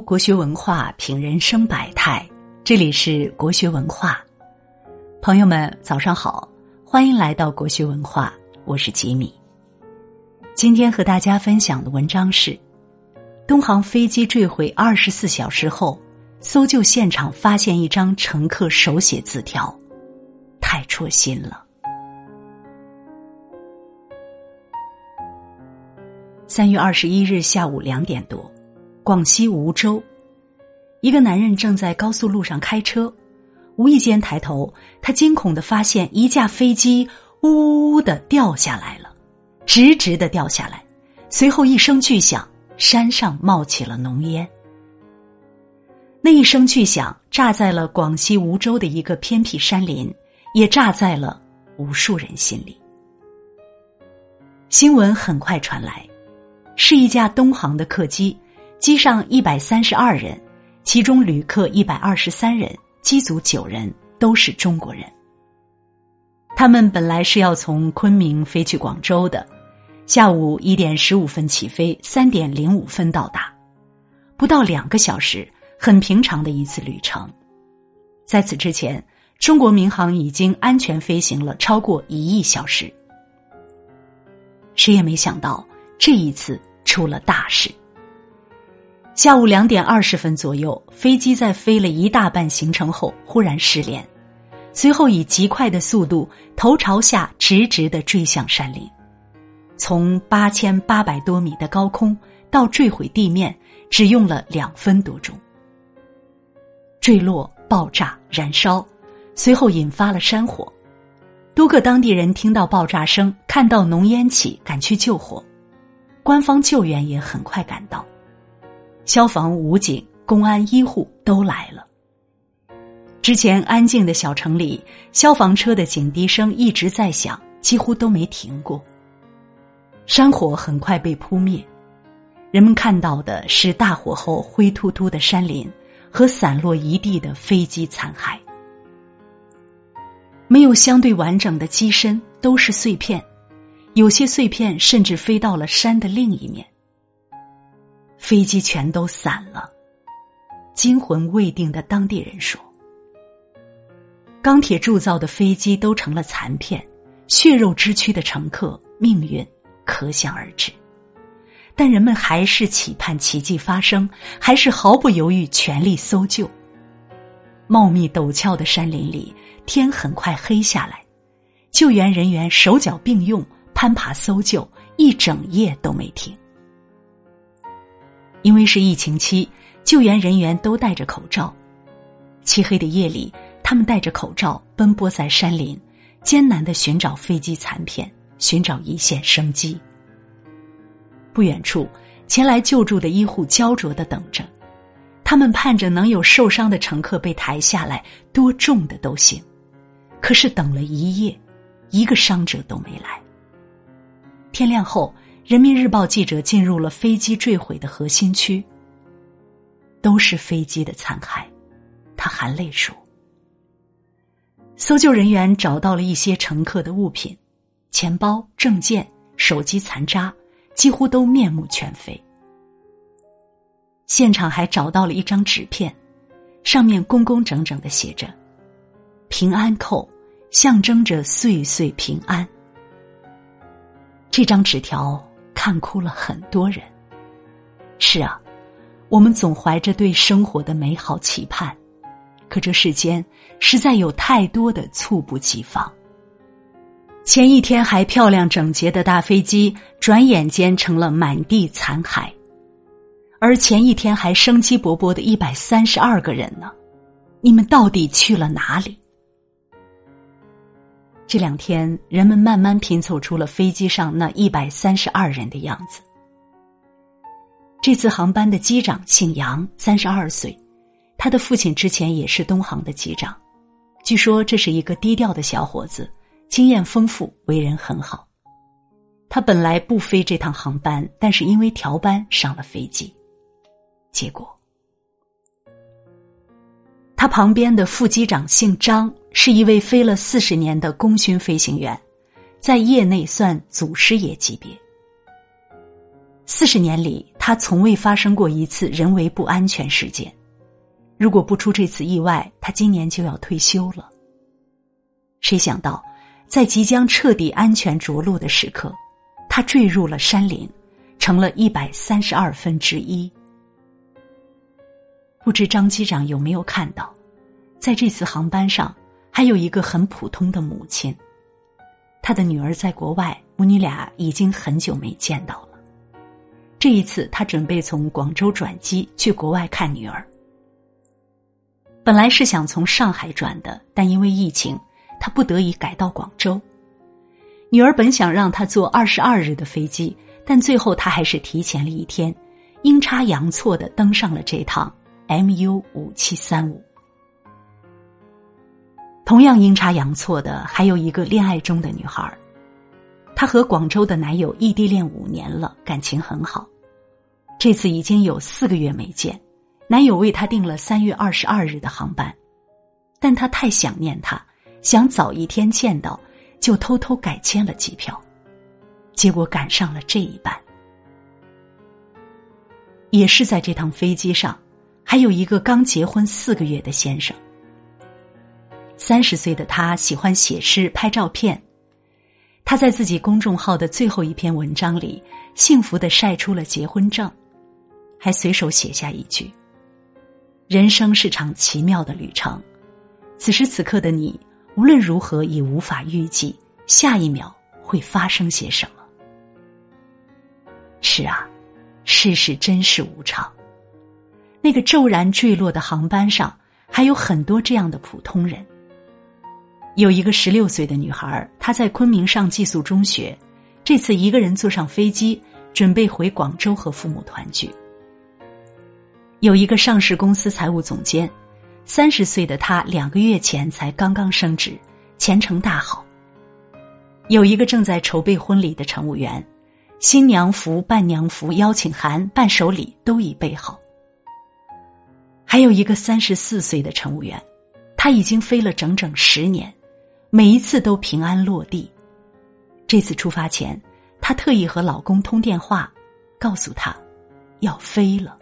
国学文化，品人生百态。这里是国学文化，朋友们早上好，欢迎来到国学文化，我是吉米。今天和大家分享的文章是：东航飞机坠毁二十四小时后，搜救现场发现一张乘客手写字条，太戳心了。三月二十一日下午两点多。广西梧州，一个男人正在高速路上开车，无意间抬头，他惊恐的发现一架飞机呜呜呜的掉下来了，直直的掉下来，随后一声巨响，山上冒起了浓烟。那一声巨响炸在了广西梧州的一个偏僻山林，也炸在了无数人心里。新闻很快传来，是一架东航的客机。机上一百三十二人，其中旅客一百二十三人，机组九人都是中国人。他们本来是要从昆明飞去广州的，下午一点十五分起飞，三点零五分到达，不到两个小时，很平常的一次旅程。在此之前，中国民航已经安全飞行了超过一亿小时。谁也没想到，这一次出了大事。下午两点二十分左右，飞机在飞了一大半行程后忽然失联，随后以极快的速度头朝下直直的坠向山林，从八千八百多米的高空到坠毁地面，只用了两分多钟。坠落、爆炸、燃烧，随后引发了山火，多个当地人听到爆炸声，看到浓烟起，赶去救火，官方救援也很快赶到。消防、武警、公安、医护都来了。之前安静的小城里，消防车的警笛声一直在响，几乎都没停过。山火很快被扑灭，人们看到的是大火后灰秃秃的山林和散落一地的飞机残骸，没有相对完整的机身，都是碎片，有些碎片甚至飞到了山的另一面。飞机全都散了，惊魂未定的当地人说：“钢铁铸造的飞机都成了残片，血肉之躯的乘客命运可想而知。但人们还是期盼奇迹发生，还是毫不犹豫全力搜救。茂密陡峭的山林里，天很快黑下来，救援人员手脚并用攀爬搜救，一整夜都没停。”因为是疫情期，救援人员都戴着口罩。漆黑的夜里，他们戴着口罩奔波在山林，艰难的寻找飞机残片，寻找一线生机。不远处，前来救助的医护焦灼的等着，他们盼着能有受伤的乘客被抬下来，多重的都行。可是等了一夜，一个伤者都没来。天亮后。人民日报记者进入了飞机坠毁的核心区，都是飞机的残骸。他含泪说：“搜救人员找到了一些乘客的物品，钱包、证件、手机残渣，几乎都面目全非。现场还找到了一张纸片，上面工工整整的写着‘平安扣’，象征着岁岁平安。这张纸条。”看哭了很多人。是啊，我们总怀着对生活的美好期盼，可这世间实在有太多的猝不及防。前一天还漂亮整洁的大飞机，转眼间成了满地残骸；而前一天还生机勃勃的一百三十二个人呢？你们到底去了哪里？这两天，人们慢慢拼凑出了飞机上那一百三十二人的样子。这次航班的机长姓杨，三十二岁，他的父亲之前也是东航的机长。据说这是一个低调的小伙子，经验丰富，为人很好。他本来不飞这趟航班，但是因为调班上了飞机，结果。他旁边的副机长姓张，是一位飞了四十年的功勋飞行员，在业内算祖师爷级别。四十年里，他从未发生过一次人为不安全事件。如果不出这次意外，他今年就要退休了。谁想到，在即将彻底安全着陆的时刻，他坠入了山林，成了一百三十二分之一。不知张机长有没有看到，在这次航班上，还有一个很普通的母亲。他的女儿在国外，母女俩已经很久没见到了。这一次，他准备从广州转机去国外看女儿。本来是想从上海转的，但因为疫情，他不得已改到广州。女儿本想让他坐二十二日的飞机，但最后他还是提前了一天，阴差阳错的登上了这趟 MU 五七三五。同样阴差阳错的，还有一个恋爱中的女孩，她和广州的男友异地恋五年了，感情很好。这次已经有四个月没见。男友为她订了三月二十二日的航班，但她太想念他，想早一天见到，就偷偷改签了机票，结果赶上了这一班。也是在这趟飞机上，还有一个刚结婚四个月的先生。三十岁的他喜欢写诗、拍照片，他在自己公众号的最后一篇文章里，幸福的晒出了结婚证，还随手写下一句。人生是场奇妙的旅程，此时此刻的你，无论如何也无法预计下一秒会发生些什么。是啊，世事真是无常。那个骤然坠落的航班上，还有很多这样的普通人。有一个十六岁的女孩，她在昆明上寄宿中学，这次一个人坐上飞机，准备回广州和父母团聚。有一个上市公司财务总监，三十岁的他两个月前才刚刚升职，前程大好。有一个正在筹备婚礼的乘务员，新娘服、伴娘服、邀请函、伴手礼都已备好。还有一个三十四岁的乘务员，他已经飞了整整十年，每一次都平安落地。这次出发前，她特意和老公通电话，告诉他要飞了。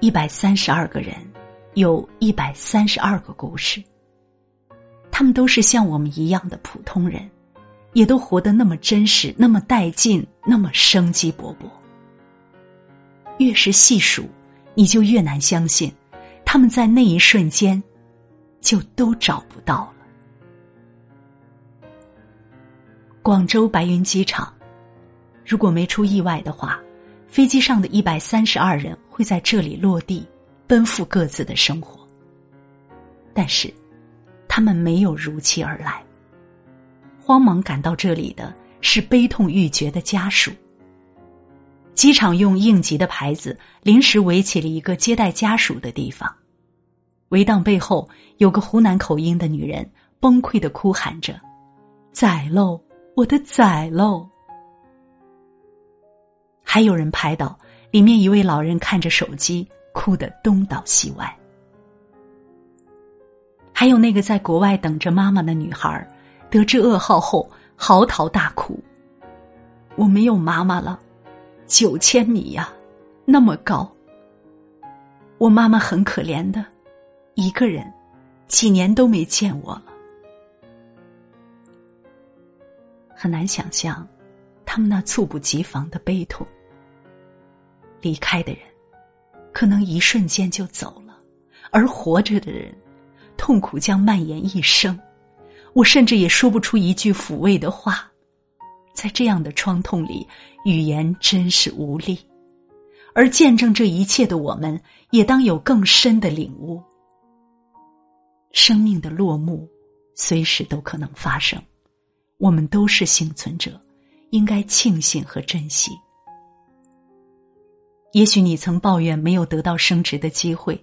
一百三十二个人，有一百三十二个故事。他们都是像我们一样的普通人，也都活得那么真实，那么带劲，那么生机勃勃。越是细数，你就越难相信，他们在那一瞬间，就都找不到了。广州白云机场，如果没出意外的话。飞机上的一百三十二人会在这里落地，奔赴各自的生活。但是，他们没有如期而来。慌忙赶到这里的是悲痛欲绝的家属。机场用应急的牌子临时围起了一个接待家属的地方，围挡背后有个湖南口音的女人崩溃的哭喊着：“崽喽，我的崽喽！”还有人拍到里面一位老人看着手机，哭得东倒西歪。还有那个在国外等着妈妈的女孩，得知噩耗后嚎啕大哭：“我没有妈妈了，九千米呀，那么高。我妈妈很可怜的，一个人，几年都没见我了。”很难想象，他们那猝不及防的悲痛。离开的人，可能一瞬间就走了，而活着的人，痛苦将蔓延一生。我甚至也说不出一句抚慰的话，在这样的创痛里，语言真是无力。而见证这一切的我们，也当有更深的领悟：生命的落幕，随时都可能发生。我们都是幸存者，应该庆幸和珍惜。也许你曾抱怨没有得到升职的机会，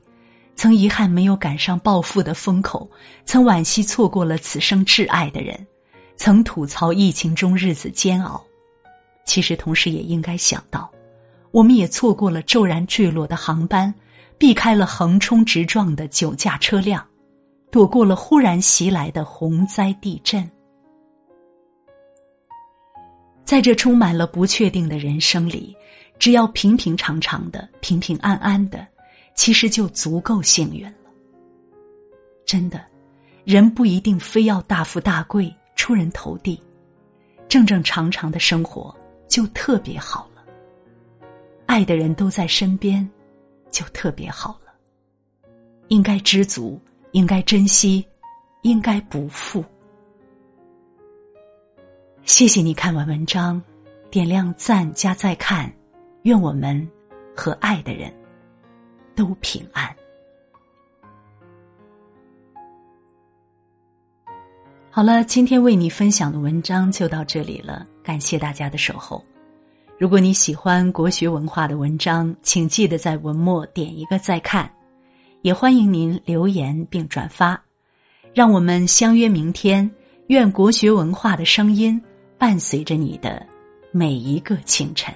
曾遗憾没有赶上暴富的风口，曾惋惜错过了此生挚爱的人，曾吐槽疫情中日子煎熬。其实，同时也应该想到，我们也错过了骤然坠落的航班，避开了横冲直撞的酒驾车辆，躲过了忽然袭来的洪灾地震。在这充满了不确定的人生里，只要平平常常的、平平安安的，其实就足够幸运了。真的，人不一定非要大富大贵、出人头地，正正常常的生活就特别好了。爱的人都在身边，就特别好了。应该知足，应该珍惜，应该不负。谢谢你看完文章，点亮赞加再看，愿我们和爱的人都平安。好了，今天为你分享的文章就到这里了，感谢大家的守候。如果你喜欢国学文化的文章，请记得在文末点一个再看，也欢迎您留言并转发，让我们相约明天。愿国学文化的声音。伴随着你的每一个清晨。